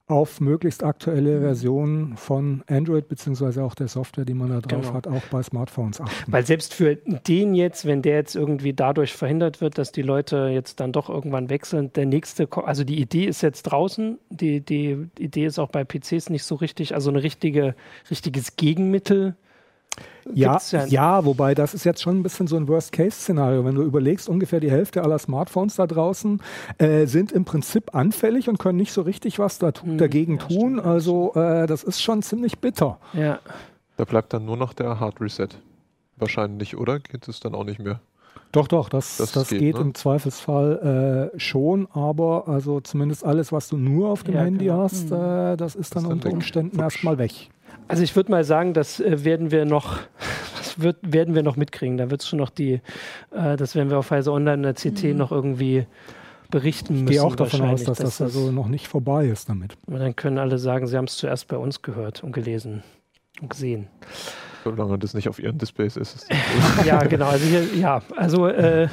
auf möglichst aktuelle Versionen von Android beziehungsweise auch der Software, die man da drauf genau. hat, auch bei Smartphones achten. Weil selbst für den jetzt, wenn der jetzt irgendwie dadurch verhindert wird, dass die Leute jetzt dann doch irgendwann wechseln, der nächste, also die Idee ist jetzt draußen, die, die Idee ist auch bei PCs nicht so richtig, also ein richtige, richtiges Gegenmittel ja, ja, ja, wobei das ist jetzt schon ein bisschen so ein Worst-Case-Szenario. Wenn du überlegst, ungefähr die Hälfte aller Smartphones da draußen äh, sind im Prinzip anfällig und können nicht so richtig was da hm, dagegen ja, tun. Stimmt. Also äh, das ist schon ziemlich bitter. Ja. Da bleibt dann nur noch der Hard Reset. Wahrscheinlich, oder? Geht es dann auch nicht mehr? Doch, doch, das, das, das geht, geht ne? im Zweifelsfall äh, schon, aber also zumindest alles, was du nur auf dem ja, Handy genau. hast, hm. äh, das ist dann, dann unter Umständen erstmal weg. Also ich würde mal sagen, das äh, werden wir noch, [LAUGHS] das wird, werden wir noch mitkriegen. Da wird es schon noch die, äh, das werden wir auf Heise Online in der CT mhm. noch irgendwie berichten müssen. Ich gehe auch davon aus, dass, dass das also noch nicht vorbei ist damit. Und dann können alle sagen, sie haben es zuerst bei uns gehört und gelesen und gesehen. Solange das nicht auf ihren Displays ist. [LAUGHS] ja, genau. Also hier, ja, also äh,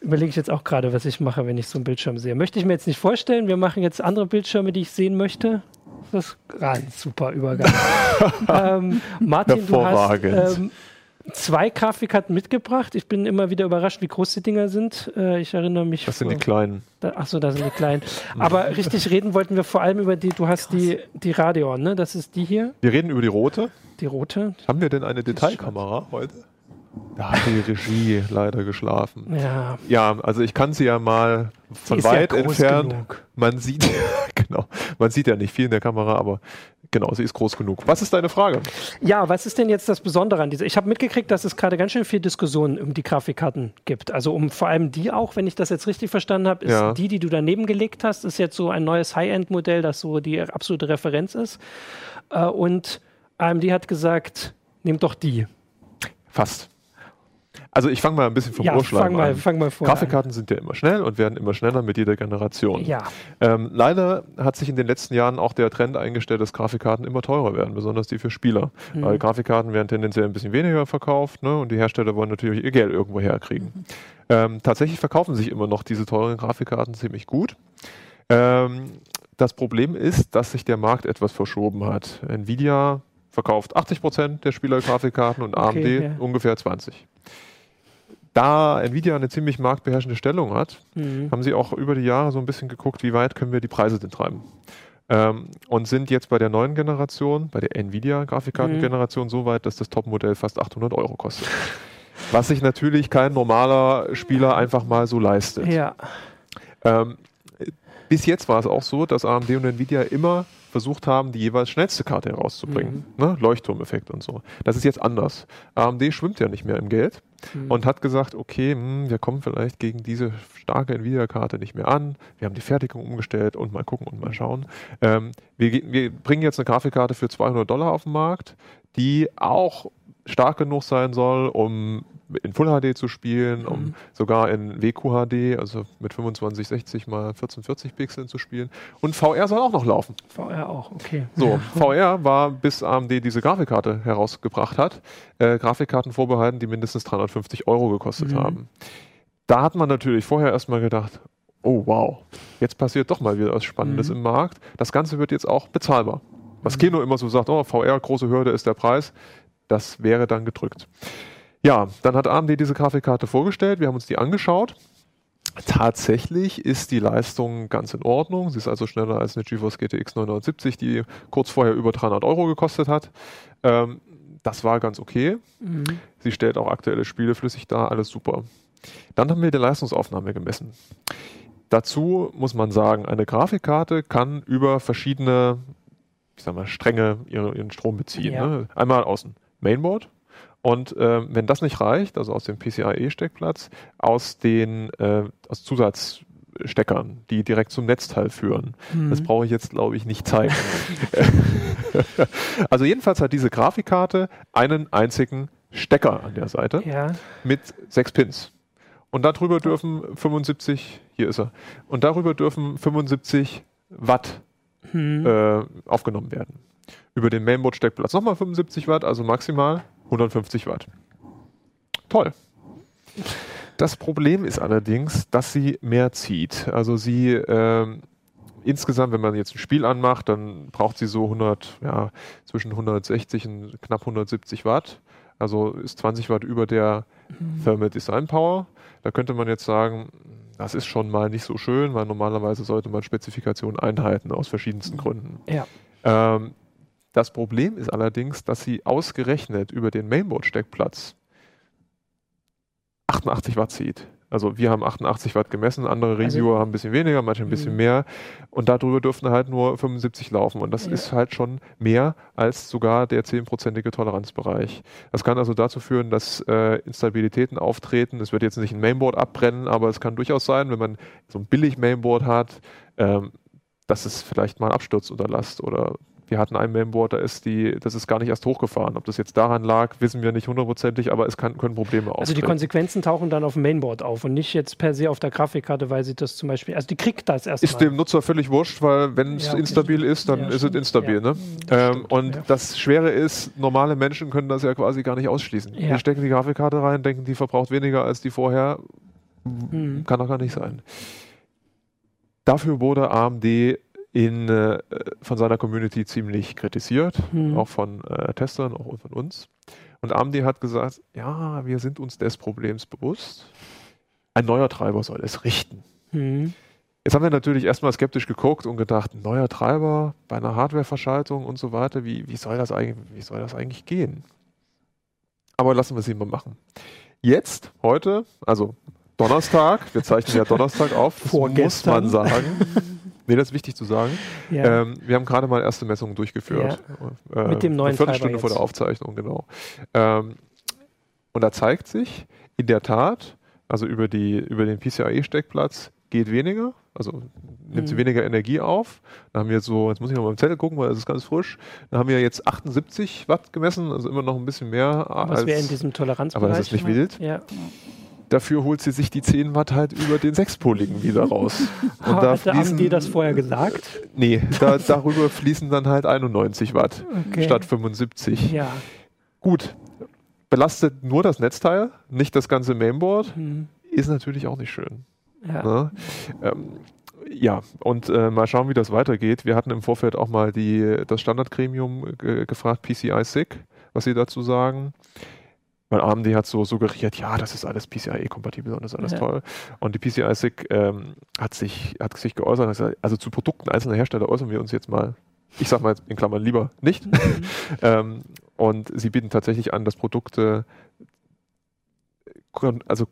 überlege ich jetzt auch gerade, was ich mache, wenn ich so einen Bildschirm sehe. Möchte ich mir jetzt nicht vorstellen. Wir machen jetzt andere Bildschirme, die ich sehen möchte. Das ist ein super Übergang. [LAUGHS] ähm, Martin, du hast ähm, zwei Grafikkarten mitgebracht. Ich bin immer wieder überrascht, wie groß die Dinger sind. Äh, ich erinnere mich. Das sind die kleinen. achso, da sind die kleinen. Aber richtig reden wollten wir vor allem über die, du hast die, die Radeon, ne? Das ist die hier. Wir reden über die rote. Die rote. Haben wir denn eine Detailkamera heute? Da hat die Regie leider geschlafen. Ja. Ja, also ich kann sie ja mal von weit ja entfernt. Genug. Man sieht, [LAUGHS] genau, man sieht ja nicht viel in der Kamera, aber genau, sie ist groß genug. Was ist deine Frage? Ja, was ist denn jetzt das Besondere an dieser? Ich habe mitgekriegt, dass es gerade ganz schön viel Diskussion um die Grafikkarten gibt. Also um vor allem die auch, wenn ich das jetzt richtig verstanden habe, ist ja. die, die du daneben gelegt hast, ist jetzt so ein neues High-End-Modell, das so die absolute Referenz ist. Äh, und AMD hat gesagt, nehmt doch die. Fast. Also ich fange mal ein bisschen vom ja, Urschlag fang mal, an. Fang mal vor Grafikkarten an. sind ja immer schnell und werden immer schneller mit jeder Generation. Ja. Ähm, leider hat sich in den letzten Jahren auch der Trend eingestellt, dass Grafikkarten immer teurer werden, besonders die für Spieler. Mhm. Weil Grafikkarten werden tendenziell ein bisschen weniger verkauft ne? und die Hersteller wollen natürlich ihr Geld irgendwo herkriegen. Mhm. Ähm, tatsächlich verkaufen sich immer noch diese teuren Grafikkarten ziemlich gut. Ähm, das Problem ist, dass sich der Markt etwas verschoben hat. Nvidia verkauft 80 Prozent der Spielergrafikkarten und AMD okay, ja. ungefähr 20% da Nvidia eine ziemlich marktbeherrschende Stellung hat, mhm. haben sie auch über die Jahre so ein bisschen geguckt, wie weit können wir die Preise denn treiben. Ähm, und sind jetzt bei der neuen Generation, bei der Nvidia-Grafikkartengeneration, mhm. so weit, dass das Topmodell fast 800 Euro kostet. [LAUGHS] Was sich natürlich kein normaler Spieler einfach mal so leistet. Ja. Ähm, bis jetzt war es auch so, dass AMD und Nvidia immer versucht haben, die jeweils schnellste Karte herauszubringen. Mhm. Ne? Leuchtturmeffekt und so. Das ist jetzt anders. AMD schwimmt ja nicht mehr im Geld mhm. und hat gesagt, okay, mh, hm, wir kommen vielleicht gegen diese starke Nvidia-Karte nicht mehr an. Wir haben die Fertigung umgestellt und mal gucken und mal schauen. Ähm, wir, wir bringen jetzt eine Grafikkarte für 200 Dollar auf den Markt, die auch stark genug sein soll, um in Full HD zu spielen, um mhm. sogar in WQHD, also mit 2560 mal 1440 Pixeln zu spielen. Und VR soll auch noch laufen. VR auch, okay. So, [LAUGHS] VR war, bis AMD diese Grafikkarte herausgebracht hat, äh, Grafikkarten vorbehalten, die mindestens 350 Euro gekostet mhm. haben. Da hat man natürlich vorher erstmal gedacht, oh wow, jetzt passiert doch mal wieder was Spannendes mhm. im Markt. Das Ganze wird jetzt auch bezahlbar. Was mhm. Kino immer so sagt, oh, VR, große Hürde ist der Preis, das wäre dann gedrückt. Ja, dann hat AMD diese Grafikkarte vorgestellt, wir haben uns die angeschaut. Tatsächlich ist die Leistung ganz in Ordnung. Sie ist also schneller als eine GeForce GTX 970, die kurz vorher über 300 Euro gekostet hat. Ähm, das war ganz okay. Mhm. Sie stellt auch aktuelle Spiele flüssig dar, alles super. Dann haben wir die Leistungsaufnahme gemessen. Dazu muss man sagen, eine Grafikkarte kann über verschiedene, ich sag mal, Stränge ihren Strom beziehen. Ja. Ne? Einmal aus dem Mainboard und äh, wenn das nicht reicht, also aus dem PCIe-Steckplatz, aus den äh, aus Zusatzsteckern, die direkt zum Netzteil führen. Mhm. Das brauche ich jetzt, glaube ich, nicht zeigen. [LAUGHS] also jedenfalls hat diese Grafikkarte einen einzigen Stecker an der Seite ja. mit sechs Pins. Und darüber dürfen 75, hier ist er, und darüber dürfen 75 Watt hm. äh, aufgenommen werden. Über den Mainboard-Steckplatz nochmal 75 Watt, also maximal 150 Watt. Toll. Das Problem ist allerdings, dass sie mehr zieht. Also sie äh, insgesamt, wenn man jetzt ein Spiel anmacht, dann braucht sie so 100, ja, zwischen 160 und knapp 170 Watt. Also ist 20 Watt über der mhm. Thermal Design Power. Da könnte man jetzt sagen, das ist schon mal nicht so schön, weil normalerweise sollte man Spezifikationen einhalten aus verschiedensten mhm. Gründen. Ja. Ähm, das Problem ist allerdings, dass sie ausgerechnet über den Mainboard-Steckplatz 88 Watt zieht. Also wir haben 88 Watt gemessen, andere also Reviewer also, haben ein bisschen weniger, manche ein bisschen mhm. mehr. Und darüber dürften halt nur 75 laufen. Und das ja. ist halt schon mehr als sogar der 10-prozentige Toleranzbereich. Das kann also dazu führen, dass äh, Instabilitäten auftreten. Es wird jetzt nicht ein Mainboard abbrennen, aber es kann durchaus sein, wenn man so ein billig Mainboard hat, ähm, dass es vielleicht mal Absturz unterlasst oder wir hatten ein Mainboard, da ist die, das ist gar nicht erst hochgefahren. Ob das jetzt daran lag, wissen wir nicht hundertprozentig, aber es kann, können Probleme auftreten. Also die Konsequenzen tauchen dann auf dem Mainboard auf und nicht jetzt per se auf der Grafikkarte, weil sie das zum Beispiel, also die kriegt das erstmal. Ist dem Nutzer völlig wurscht, weil wenn es ja, instabil ist, dann ja, ist es instabil. Ja. Ne? Ähm, und das Schwere ist, normale Menschen können das ja quasi gar nicht ausschließen. Die stecken die Grafikkarte rein, denken, die verbraucht weniger als die vorher. Mhm. Kann doch gar nicht sein. Dafür wurde AMD in, äh, von seiner Community ziemlich kritisiert, mhm. auch von äh, Testern, auch von uns. Und AMD hat gesagt, ja, wir sind uns des Problems bewusst. Ein neuer Treiber soll es richten. Mhm. Jetzt haben wir natürlich erstmal skeptisch geguckt und gedacht, neuer Treiber bei einer Hardware-Verschaltung und so weiter, wie, wie, soll das eigentlich, wie soll das eigentlich gehen? Aber lassen wir es mal machen. Jetzt, heute, also Donnerstag, wir zeichnen ja Donnerstag auf, muss man sagen. [LAUGHS] Nee, das ist wichtig zu sagen. Ja. Ähm, wir haben gerade mal erste Messungen durchgeführt. Ja. Äh, Mit dem neuen Eine Viertelstunde vor der Aufzeichnung, genau. Ähm, und da zeigt sich in der Tat, also über, die, über den PCIe-Steckplatz geht weniger, also nimmt mhm. sie weniger Energie auf. Da haben wir jetzt so, jetzt muss ich noch mal im Zettel gucken, weil es ist ganz frisch. Da haben wir jetzt 78 Watt gemessen, also immer noch ein bisschen mehr. Was wäre in diesem Toleranzbereich? Aber das ist nicht wild. Ja. Dafür holt sie sich die 10 Watt halt über den sechspoligen wieder raus. [LAUGHS] Und da fließen, haben die das vorher gesagt? Nee, da, [LAUGHS] darüber fließen dann halt 91 Watt okay. statt 75. Ja. Gut, belastet nur das Netzteil, nicht das ganze Mainboard, hm. ist natürlich auch nicht schön. Ja. Ne? Ähm, ja, und äh, mal schauen, wie das weitergeht. Wir hatten im Vorfeld auch mal die, das Standardgremium äh, gefragt, PCI SIG, was sie dazu sagen. Weil AMD hat so suggeriert, ja, das ist alles PCIe-kompatibel und das ist alles ja. toll. Und die PCI SIG ähm, hat, sich, hat sich geäußert, gesagt, also zu Produkten einzelner Hersteller äußern wir uns jetzt mal, ich sag mal in Klammern lieber nicht. Mhm. [LAUGHS] ähm, und sie bieten tatsächlich an, dass Produkte also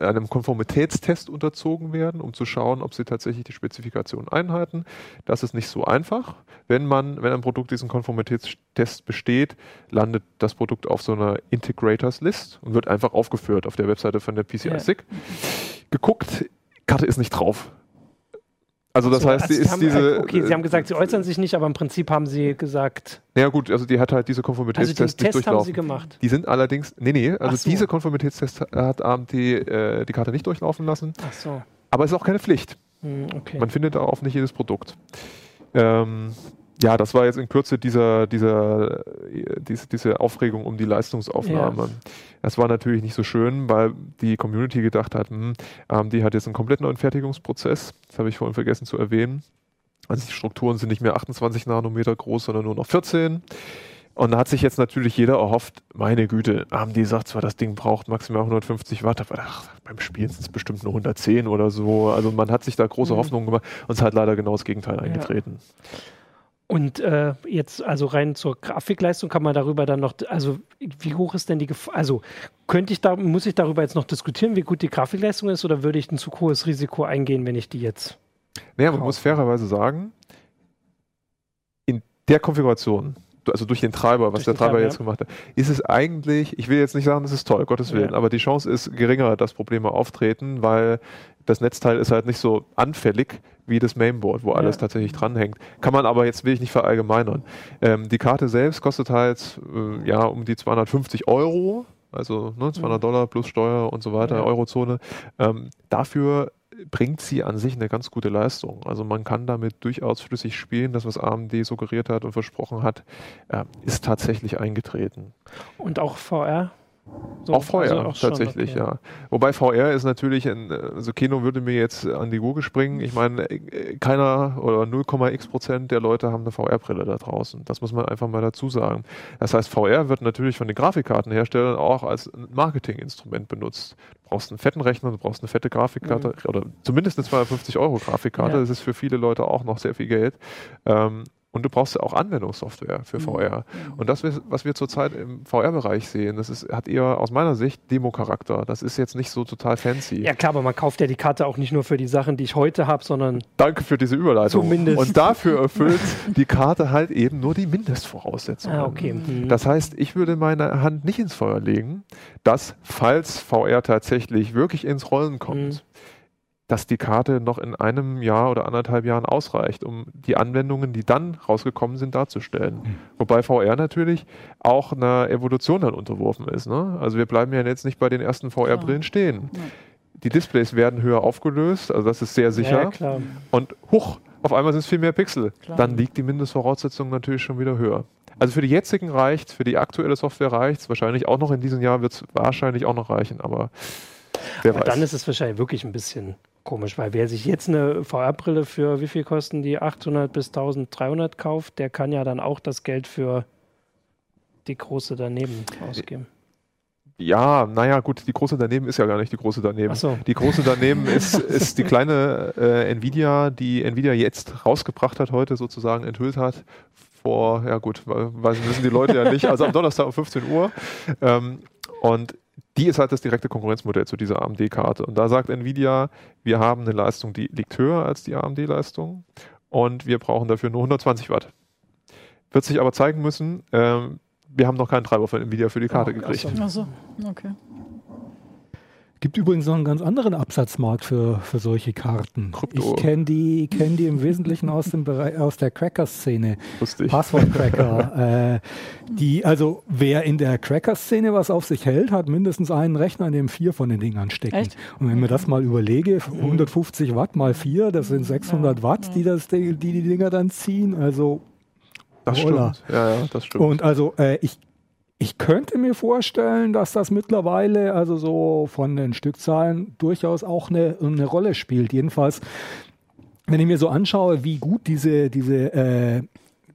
einem Konformitätstest unterzogen werden, um zu schauen, ob sie tatsächlich die Spezifikation einhalten. Das ist nicht so einfach. Wenn man, wenn ein Produkt diesen Konformitätstest besteht, landet das Produkt auf so einer Integrators List und wird einfach aufgeführt auf der Webseite von der PCI SIG. Ja. Geguckt, Karte ist nicht drauf. Also das so, heißt, also sie ist haben, diese. Okay, Sie haben gesagt, Sie äußern sich nicht, aber im Prinzip haben Sie gesagt. Ja gut, also die hat halt diese Konformitätstests also nicht durchlaufen. haben Sie gemacht. Die sind allerdings, nee, nee, also so. diese Konformitätstests hat AMT äh, die Karte nicht durchlaufen lassen. Ach so. Aber es ist auch keine Pflicht. Hm, okay. Man findet darauf nicht jedes Produkt. Ähm, ja, das war jetzt in Kürze dieser, dieser, diese, diese Aufregung um die Leistungsaufnahme. Ja. Das war natürlich nicht so schön, weil die Community gedacht hat, hm, AMD hat jetzt einen komplett neuen Fertigungsprozess. Das habe ich vorhin vergessen zu erwähnen. Also die Strukturen sind nicht mehr 28 Nanometer groß, sondern nur noch 14. Und da hat sich jetzt natürlich jeder erhofft, meine Güte, AMD sagt zwar, das Ding braucht maximal 150 Watt, aber ach, beim Spielen sind es bestimmt nur 110 oder so. Also man hat sich da große mhm. Hoffnungen gemacht und es hat leider genau das Gegenteil eingetreten. Ja. Und äh, jetzt, also rein zur Grafikleistung kann man darüber dann noch, also wie hoch ist denn die Gefahr? Also könnte ich da, muss ich darüber jetzt noch diskutieren, wie gut die Grafikleistung ist, oder würde ich ein zu hohes Risiko eingehen, wenn ich die jetzt. Naja, man muss fairerweise sagen, in der Konfiguration, also durch den Treiber, was der Treiber Treiber, jetzt gemacht hat, ist es eigentlich, ich will jetzt nicht sagen, das ist toll, Gottes Willen, Ja. aber die Chance ist geringer, dass Probleme auftreten, weil das Netzteil ist halt nicht so anfällig wie das Mainboard, wo alles Ja. tatsächlich dranhängt. Kann man aber jetzt will ich nicht verallgemeinern. Ähm, die Karte selbst kostet halt äh, ja um die 250 Euro, also ne, 200 Dollar plus Steuer und so weiter, Ja. Eurozone. Ähm, dafür bringt sie an sich eine ganz gute Leistung. Also man kann damit durchaus flüssig spielen. Das, was AMD suggeriert hat und versprochen hat, äh, ist tatsächlich eingetreten. Und auch VR? So, auch VR, also auch schon, tatsächlich, okay. ja. Wobei VR ist natürlich, ein, also Keno würde mir jetzt an die Gurgel springen. Ich meine, äh, keiner oder 0,x Prozent der Leute haben eine VR-Brille da draußen. Das muss man einfach mal dazu sagen. Das heißt, VR wird natürlich von den Grafikkartenherstellern auch als Marketinginstrument benutzt. Du brauchst einen fetten Rechner, du brauchst eine fette Grafikkarte oder zumindest eine 250 Euro Grafikkarte. Ja. Das ist für viele Leute auch noch sehr viel Geld. Ähm, und du brauchst ja auch Anwendungssoftware für VR. Und das, was wir zurzeit im VR-Bereich sehen, das ist, hat eher aus meiner Sicht Demo-Charakter. Das ist jetzt nicht so total fancy. Ja klar, aber man kauft ja die Karte auch nicht nur für die Sachen, die ich heute habe, sondern Danke für diese Überleitung. Zumindest. Und dafür erfüllt die Karte halt eben nur die Mindestvoraussetzungen. ah, okay. Mhm. Das heißt, ich würde meine Hand nicht ins Feuer legen, dass, falls VR tatsächlich wirklich ins Rollen kommt, Mhm. Dass die Karte noch in einem Jahr oder anderthalb Jahren ausreicht, um die Anwendungen, die dann rausgekommen sind, darzustellen. Mhm. Wobei VR natürlich auch einer Evolution dann unterworfen ist. Ne? Also wir bleiben ja jetzt nicht bei den ersten VR-Brillen stehen. Ja. Die Displays werden höher aufgelöst, also das ist sehr sicher. Ja, klar. Und huch, auf einmal sind es viel mehr Pixel. Klar. Dann liegt die Mindestvoraussetzung natürlich schon wieder höher. Also für die jetzigen reicht, für die aktuelle Software reicht es. Wahrscheinlich auch noch in diesem Jahr wird es wahrscheinlich auch noch reichen, aber wer Aber weiß. dann ist es wahrscheinlich wirklich ein bisschen komisch, weil wer sich jetzt eine VR-Brille für wie viel kosten die 800 bis 1300 kauft, der kann ja dann auch das Geld für die große daneben ausgeben. ja, naja, gut, die große daneben ist ja gar nicht die große daneben. Ach so. Die große daneben [LAUGHS] ist, ist die kleine äh, Nvidia, die Nvidia jetzt rausgebracht hat, heute sozusagen enthüllt hat. Vor, ja gut, weil wissen die Leute ja nicht, also am Donnerstag um 15 Uhr. Ähm, und die ist halt das direkte Konkurrenzmodell zu dieser AMD-Karte. Und da sagt Nvidia, wir haben eine Leistung, die liegt höher als die AMD-Leistung und wir brauchen dafür nur 120 Watt. Wird sich aber zeigen müssen, ähm, wir haben noch keinen Treiber von Nvidia für die Karte Oh, ach gekriegt. so. Achso, okay. Gibt übrigens noch einen ganz anderen Absatzmarkt für, für solche Karten. Krypto. Ich kenne die, kenn die im Wesentlichen aus, dem Bereich, aus der Cracker-Szene. Passwort-Cracker. [LAUGHS] äh, die, also wer in der Cracker-Szene was auf sich hält, hat mindestens einen Rechner, in dem vier von den Dingern stecken. Echt? Und wenn ich mir das mal überlege, 150 Watt mal vier, das sind 600 Watt, die, das, die die Dinger dann ziehen. Also Das stimmt. Ja, ja, das stimmt. und also äh, ich, ich könnte mir vorstellen, dass das mittlerweile also so von den Stückzahlen durchaus auch eine, eine Rolle spielt. Jedenfalls, wenn ich mir so anschaue, wie gut diese, diese äh,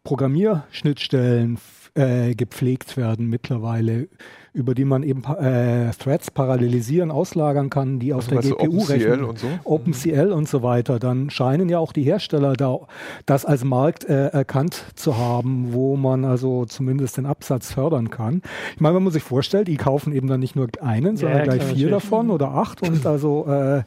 Programmierschnittstellen äh, gepflegt werden mittlerweile, über die man eben äh, Threads parallelisieren, auslagern kann, die auf Also der GPU OpenCL rechnen. und so? OpenCL und so weiter, dann scheinen ja auch die Hersteller da das als Markt äh, erkannt zu haben, wo man also zumindest den Absatz fördern kann. Ich meine, wenn man sich vorstellt, die kaufen eben dann nicht nur einen, sondern Ja, gleich klar, vier natürlich. davon oder acht und [LAUGHS] also äh,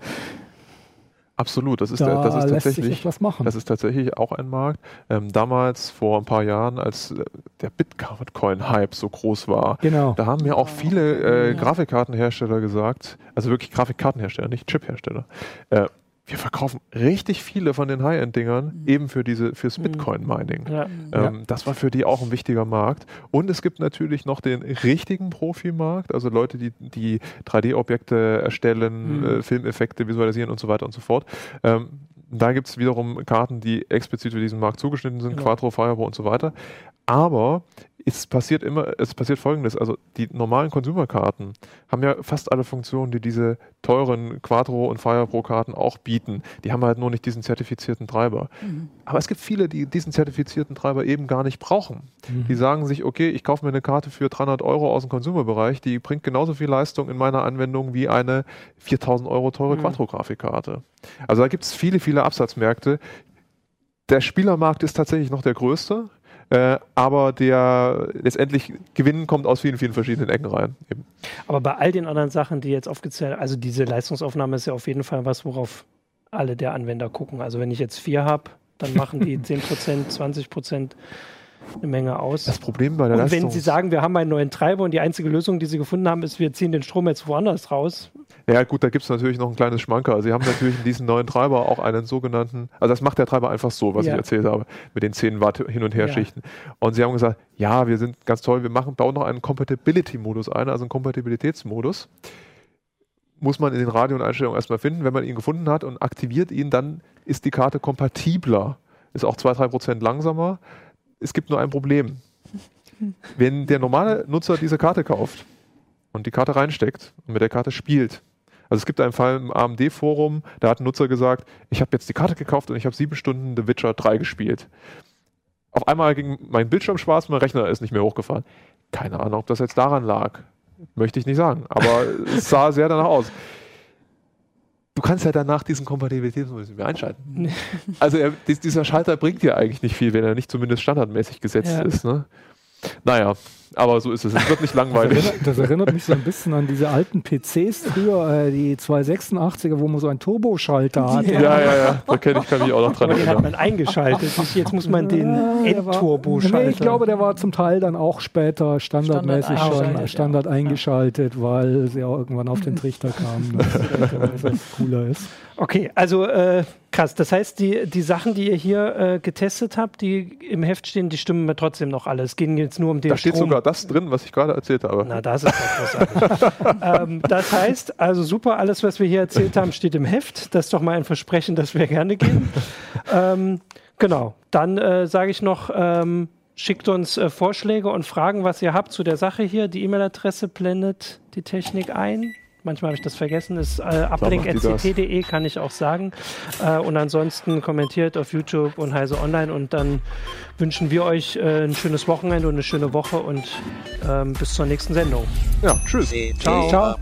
Absolut, das ist, da das ist tatsächlich. Das ist tatsächlich auch ein Markt. Ähm, damals, vor ein paar Jahren, als äh, der Bitcoin-Hype so groß war, genau. da haben mir auch viele äh. Grafikkartenhersteller gesagt, also wirklich Grafikkartenhersteller, nicht Chiphersteller, äh, wir verkaufen richtig viele von den High-End-Dingern eben für diese, fürs Mhm. Bitcoin-Mining. Ja. Ähm, Das war für die auch ein wichtiger Markt. Und es gibt natürlich noch den richtigen Profimarkt, also Leute, die, die 3D-Objekte erstellen, Mhm. äh, Filmeffekte visualisieren und so weiter und so fort. Ähm, da gibt es wiederum Karten, die explizit für diesen Markt zugeschnitten sind, Genau. Quattro, Fireball und so weiter. Aber es passiert immer, es passiert folgendes, also die normalen Consumer-Karten haben ja fast alle Funktionen, die diese teuren Quattro und Fireball-Karten auch bieten. Die haben halt nur nicht diesen zertifizierten Treiber. Mhm. Aber es gibt viele, die diesen zertifizierten Treiber eben gar nicht brauchen. Mhm. Die sagen sich, okay, ich kaufe mir eine Karte für 300 Euro aus dem Consumer-Bereich, die bringt genauso viel Leistung in meiner Anwendung wie eine 4000 Euro teure Mhm. Quattro-Grafikkarte. Also da gibt es viele, viele Absatzmärkte. der Spielermarkt ist tatsächlich noch der größte. Äh, aber der letztendlich Gewinn kommt aus vielen, vielen verschiedenen Ecken rein. Eben. Aber bei all den anderen Sachen, die jetzt aufgezählt, also diese Leistungsaufnahme ist ja auf jeden Fall was, worauf alle der Anwender gucken. Also wenn ich jetzt vier habe, dann machen die [LAUGHS] 10%, 20% eine Menge aus. Das Problem bei der Und wenn Sie sagen, wir haben einen neuen Treiber und die einzige Lösung, die Sie gefunden haben, ist, wir ziehen den Strom jetzt woanders raus. Ja gut, da gibt es natürlich noch ein kleines Schmanker. Sie haben natürlich in diesem neuen Treiber auch einen sogenannten, also das macht der Treiber einfach so, was ja. ich erzählt habe, mit den 10 Watt Hin- und Her-Schichten. Ja. Und sie haben gesagt, ja, wir sind ganz toll, wir machen, bauen noch einen Compatibility-Modus ein, also einen Kompatibilitätsmodus. Muss man in den Radio-Einstellungen erstmal finden. Wenn man ihn gefunden hat und aktiviert ihn, dann ist die Karte kompatibler. Ist auch 2-3% langsamer es gibt nur ein Problem. Wenn der normale Nutzer diese Karte kauft und die Karte reinsteckt und mit der Karte spielt, also es gibt einen Fall im AMD-Forum, da hat ein Nutzer gesagt, ich habe jetzt die Karte gekauft und ich habe sieben Stunden The Witcher 3 gespielt. Auf einmal ging mein Bildschirm schwarz, mein Rechner ist nicht mehr hochgefahren. Keine Ahnung, ob das jetzt daran lag. Möchte ich nicht sagen, aber [LAUGHS] es sah sehr danach aus du kannst ja danach diesen Kompatibilitätsmodus mehr einschalten. [LAUGHS] also er, dieser Schalter bringt dir eigentlich nicht viel, wenn er nicht zumindest standardmäßig gesetzt ja. ist. Ne? Naja, aber so ist es. Es wird nicht langweilig. Das erinnert, das erinnert, mich so ein bisschen an diese alten PCs früher, äh, die 286er, wo man so einen Turboschalter hatte. Ja, ja, ja. Da kenne ich, kann mich auch noch dran erinnern. Den hat man eingeschaltet. Jetzt muss man den Endturbo schalten. Nee, ich glaube, der war zum Teil dann auch später standardmäßig Standard schon Standard ja. eingeschaltet, weil sie auch irgendwann auf den Trichter kamen, dass [LAUGHS] es cooler ist. Okay, also äh, krass. Das heißt, die, die Sachen, die ihr hier äh, getestet habt, die im Heft stehen, die stimmen mir trotzdem noch alle. Es ging jetzt nur um den Da steht Strom. sogar das drin, was ich gerade erzählt habe. Na, das ist großartig. [LAUGHS] ähm, das heißt, also super, alles, was wir hier erzählt haben, steht im Heft. Das ist doch mal ein Versprechen, das wir gerne geben. ähm, genau. Dann äh, sage ich noch, ähm, schickt uns äh, Vorschläge und Fragen, was ihr habt zu der Sache hier. Die E-Mail-Adresse blendet die Technik ein. Manchmal habe ich das vergessen. Ist äh, uplink.ct.de, kann ich auch sagen. Äh, und ansonsten kommentiert auf YouTube und Heise Online. Und dann wünschen wir euch äh, ein schönes Wochenende und eine schöne Woche und ähm, bis zur nächsten Sendung. Ja, tschüss. Ciao. Ciao.